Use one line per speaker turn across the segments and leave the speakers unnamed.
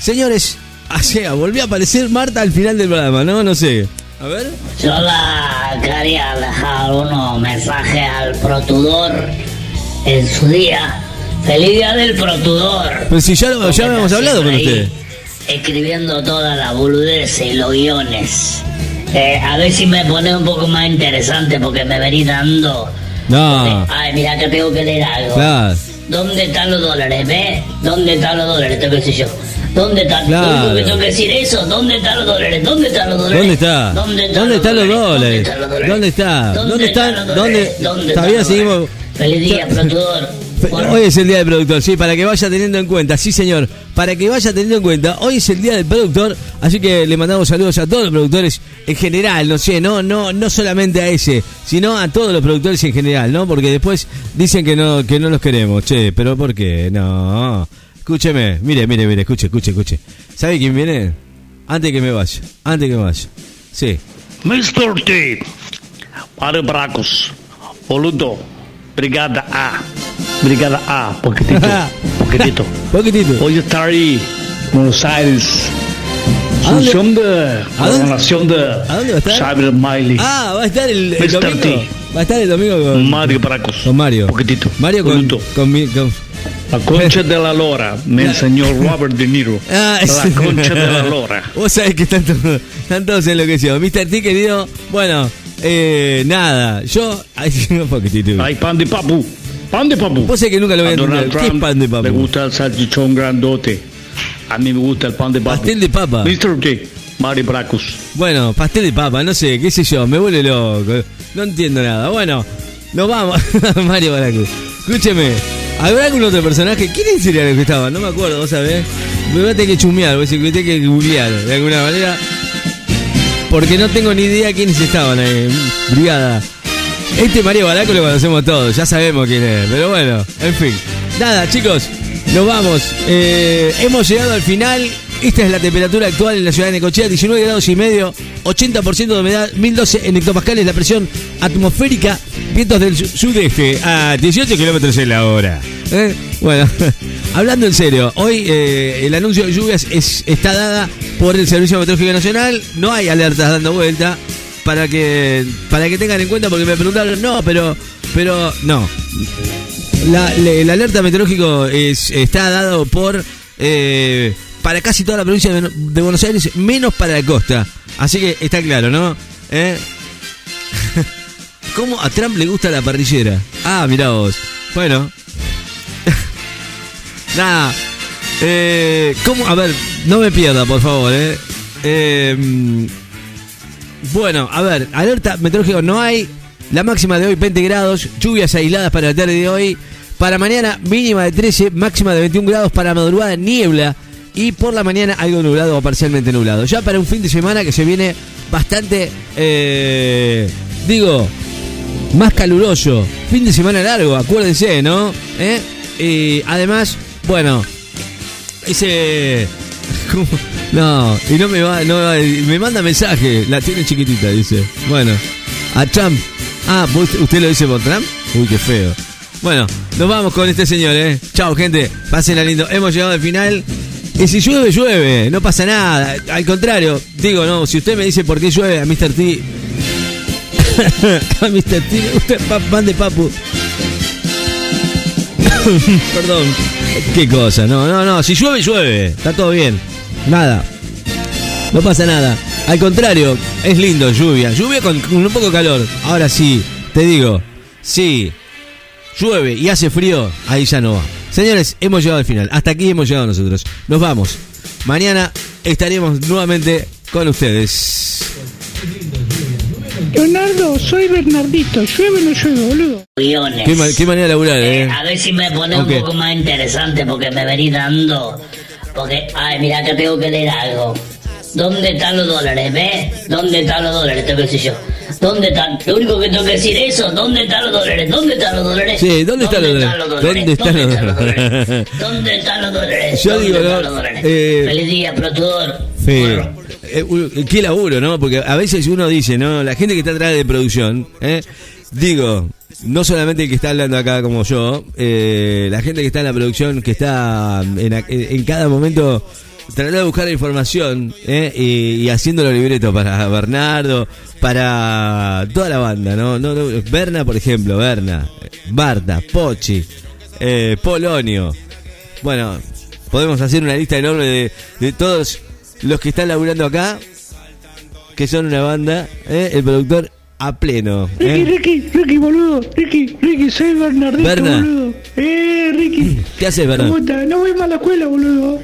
Señores, o sea, volvió a aparecer Marta al final del programa, ¿no? No sé. A ver.
Yo la quería dejar unos mensajes al protudor en su día. Feliz día del protudor.
Pues si ya, lo, ya
está
hablado con usted.
Escribiendo toda la boludez y los guiones. Eh, a ver si me pone un poco más interesante porque me venís dando.
No.
Ay, mira que tengo que leer algo.
Claro.
¿Dónde están los dólares? ¿Ves? ¿Dónde están los dólares? Tengo que decir yo. ¿Dónde están?
Claro.
Tengo que decir eso. ¿Dónde están los dólares? ¿Dónde están los dólares?
¿Dónde está?
¿Dónde están,
¿Dónde están los dólares?
¿Dónde dólares?
¿Dónde está? ¿Dónde están?
los
¿Dónde?
dólares? ¿Dónde
Todavía
están los
seguimos-?
Feliz día, productor.
Hoy es el día del productor, sí, para que vaya teniendo en cuenta, sí señor, para que vaya teniendo en cuenta, hoy es el día del productor, así que le mandamos saludos a todos los productores en general, no sé, no, no, no solamente a ese, sino a todos los productores en general, ¿no? Porque después dicen que no, que no los queremos, che, pero ¿por qué? No. Escúcheme, mire, mire, mire, escuche, escuche, escuche. ¿Sabe quién viene? Antes que me vaya, antes que me vaya. Sí.
Mr. T. Mário Bracos. Boludo. Brigada A. Brigada A. Poquitito. Poquitito.
Poquitito.
Hoy estaré en Buenos Aires.
¿A dónde?
Función de
dónde?
coronación de
¿A dónde va a estar?
Cyber Miley.
Ah, va a estar el, el domingo.
T.
Va a estar el domingo con,
Mario Bracos.
con Mario.
Poquitito.
Mario con, con, mi- con-
La concha de la lora. Me enseñó Robert De Niro.
Ah,
la
ese-
concha de la lora.
Vos sabés que están todos, están todos enloquecidos. Mr. T, querido, bueno, eh, nada, yo... Ay, un poquitito.
Hay pan de papu. Pan de papu.
Vos sabés que nunca lo voy a entender. ¿Qué es pan de papu?
Le gusta el salchichón grandote. A mí me gusta el pan de papu.
Pastel de papa.
Mr. T. Mario Bracos.
Bueno, pastel de papa, no sé, qué sé yo, me vuelve loco. No entiendo nada. Bueno, nos vamos. Mario Baracu. Escúcheme, ¿habrá algún otro personaje? ¿Quién sería el que estaba? No me acuerdo, vos sabés. Me voy a tener que chumear, voy a decir que tengo que googlear de alguna manera. Porque no tengo ni idea quiénes estaban ahí. Brigada. Este Mario Baraco lo conocemos todos, ya sabemos quién es. Pero bueno, en fin. Nada, chicos, nos vamos. Eh, hemos llegado al final. Esta es la temperatura actual en la ciudad de Necochea, 19 grados y medio, 80% de humedad, 1012 en hectopascales la presión atmosférica, vientos del su- sudeste a 18 kilómetros en la hora. ¿Eh? Bueno, hablando en serio, hoy eh, el anuncio de lluvias es, está dada por el Servicio Meteorológico Nacional, no hay alertas dando vuelta, para que para que tengan en cuenta porque me preguntaron no pero pero no. La, alerta meteorológico es, está dado por eh, para casi toda la provincia de, de Buenos Aires menos para la costa. Así que está claro no ¿Eh? cómo a Trump le gusta la parrillera ah mirá vos. Bueno. Nada. Eh, cómo a ver no me pierda por favor eh, eh bueno, a ver, alerta meteorológica no hay. La máxima de hoy 20 grados, lluvias aisladas para la tarde de hoy. Para mañana mínima de 13, máxima de 21 grados para madrugada niebla y por la mañana algo nublado o parcialmente nublado. Ya para un fin de semana que se viene bastante, eh, digo, más caluroso. Fin de semana largo, acuérdense, ¿no? ¿Eh? Y además, bueno, ese... No, y no me va, no va- me manda mensaje, la tiene chiquitita, dice. Bueno, a Trump. Ah, ¿vos- ¿usted lo dice por Trump? Uy, qué feo. Bueno, nos vamos con este señor, ¿eh? Chao, gente. Pásenla lindo. Hemos llegado al final. Y si llueve, llueve. No pasa nada. Al contrario, digo, no, si usted me dice por qué llueve, a Mr. T. a Mr. T pa- pan de papu. Perdón. Qué cosa, no, no, no. Si llueve, llueve. Está todo bien. Nada. No pasa nada. Al contrario, es lindo lluvia. Lluvia con, con un poco de calor. Ahora sí, te digo, sí, llueve y hace frío, ahí ya no va. Señores, hemos llegado al final. Hasta aquí hemos llegado nosotros. Nos vamos. Mañana estaremos nuevamente con ustedes.
Leonardo, soy Bernardito. ¿Llueve o no llueve, boludo?
Qué, ma- qué manera de laburar,
Eh,
eh.
a ver si me pone un poco más interesante porque me venís dando. Porque, ay, mira que tengo que leer algo. ¿Dónde están los dólares? ¿Ves? ¿Dónde están los dólares? Tengo que decir yo. ¿Dónde están? Lo único que tengo que decir es eso. ¿Dónde están los dólares? ¿Dónde están los dólares?
Sí, ¿dónde están los dólares? ¿Dónde están los dólares?
¿Dónde están los dólares?
Yo
¿Dónde
digo, ¿no? Eh,
Feliz día, protudor.
Sí.
Bueno,
Eh, qué laburo, ¿no? Porque a veces uno dice, ¿no? La gente que está atrás de producción, ¿eh? Digo, no solamente el que está hablando acá como yo, eh, la gente que está en la producción, que está en, a- en cada momento tratando de buscar la información ¿eh? y, y haciendo los libretos para Bernardo, para toda la banda, ¿no? no, no Berna, por ejemplo, Berna, Barta, Pochi, eh, Polonio. Bueno, podemos hacer una lista enorme de, de todos los que están laburando acá, que son una banda, ¿eh? el productor a pleno.
Ricky,
¿eh?
Ricky, Ricky, boludo. Ricky, Ricky, soy Bernardito,
Berna.
boludo. Eh, Ricky.
¿Qué haces, Berna?
¿Cómo estás? No voy más a la escuela, boludo.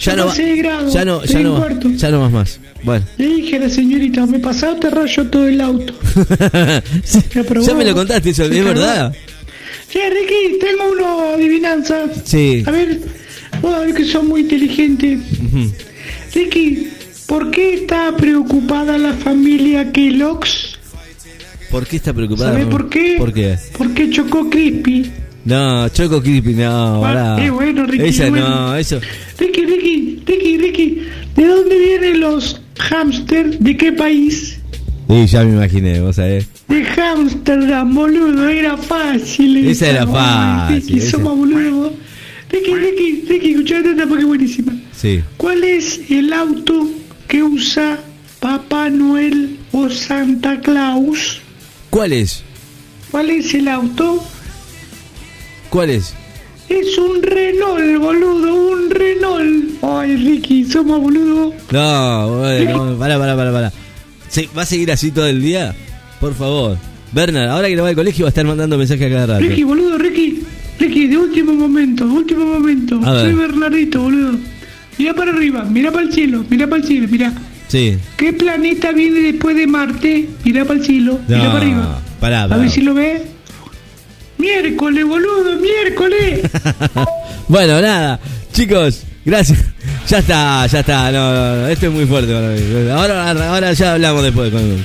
Ya no,
grado,
ya no, ya no,
cuarto.
ya no más más. Bueno.
Le dije a la señorita, me pasaba te rayo todo el auto.
Sí,
Ya,
me lo contaste, eso, ¿es verdad?
Che, Ricky, tengo una adivinanza.
Sí.
A ver, vos a ver que sos muy inteligente.
Ujú.
Ricky, ¿por qué está preocupada la familia Kellogg's?
¿Por qué está preocupada?
¿Sabés
mamá?
por qué?
¿Por qué?
Porque chocó Crispy.
No, Choco Creepy, no,
Ah,
pará.
qué bueno, Ricky,
Esa no, eso.
Ricky, Ricky, Ricky, Ricky, ¿de dónde vienen los hamsters? ¿De qué país?
Sí, ya me imaginé, vos sabés.
De Amsterdam, boludo, era fácil.
Esa era fácil,
Ricky,
esa.
somos boludo. Ricky, Ricky, Ricky, escuchate esta porque es buenísima.
Sí.
¿Cuál es el auto que usa Papá Noel o Santa Claus?
¿Cuál es?
¿Cuál es el auto?
¿Cuál es?
Es un Renault, boludo, un Renault. Ay, Ricky, somos boludo.
No, bueno, pará, pará, pará, pará. Sí, ¿Va a seguir así todo el día? Por favor. Bernard, ahora que no va al colegio va a estar mandando mensajes a cada rato.
Ricky, boludo, Ricky. Ricky, de último momento, último momento. Soy Bernardito, boludo. Mira para arriba, mira para el cielo, mira para el cielo, mira.
Sí.
¿Qué planeta viene después de Marte? Mira para el cielo, mira
No,
para arriba.
pará,
A ver si lo ves. Miércoles, boludo, miércoles.
bueno, nada. Chicos, gracias. Ya está, ya está. No, no, no, esto es muy fuerte para mí. Ahora, ahora ya hablamos después con,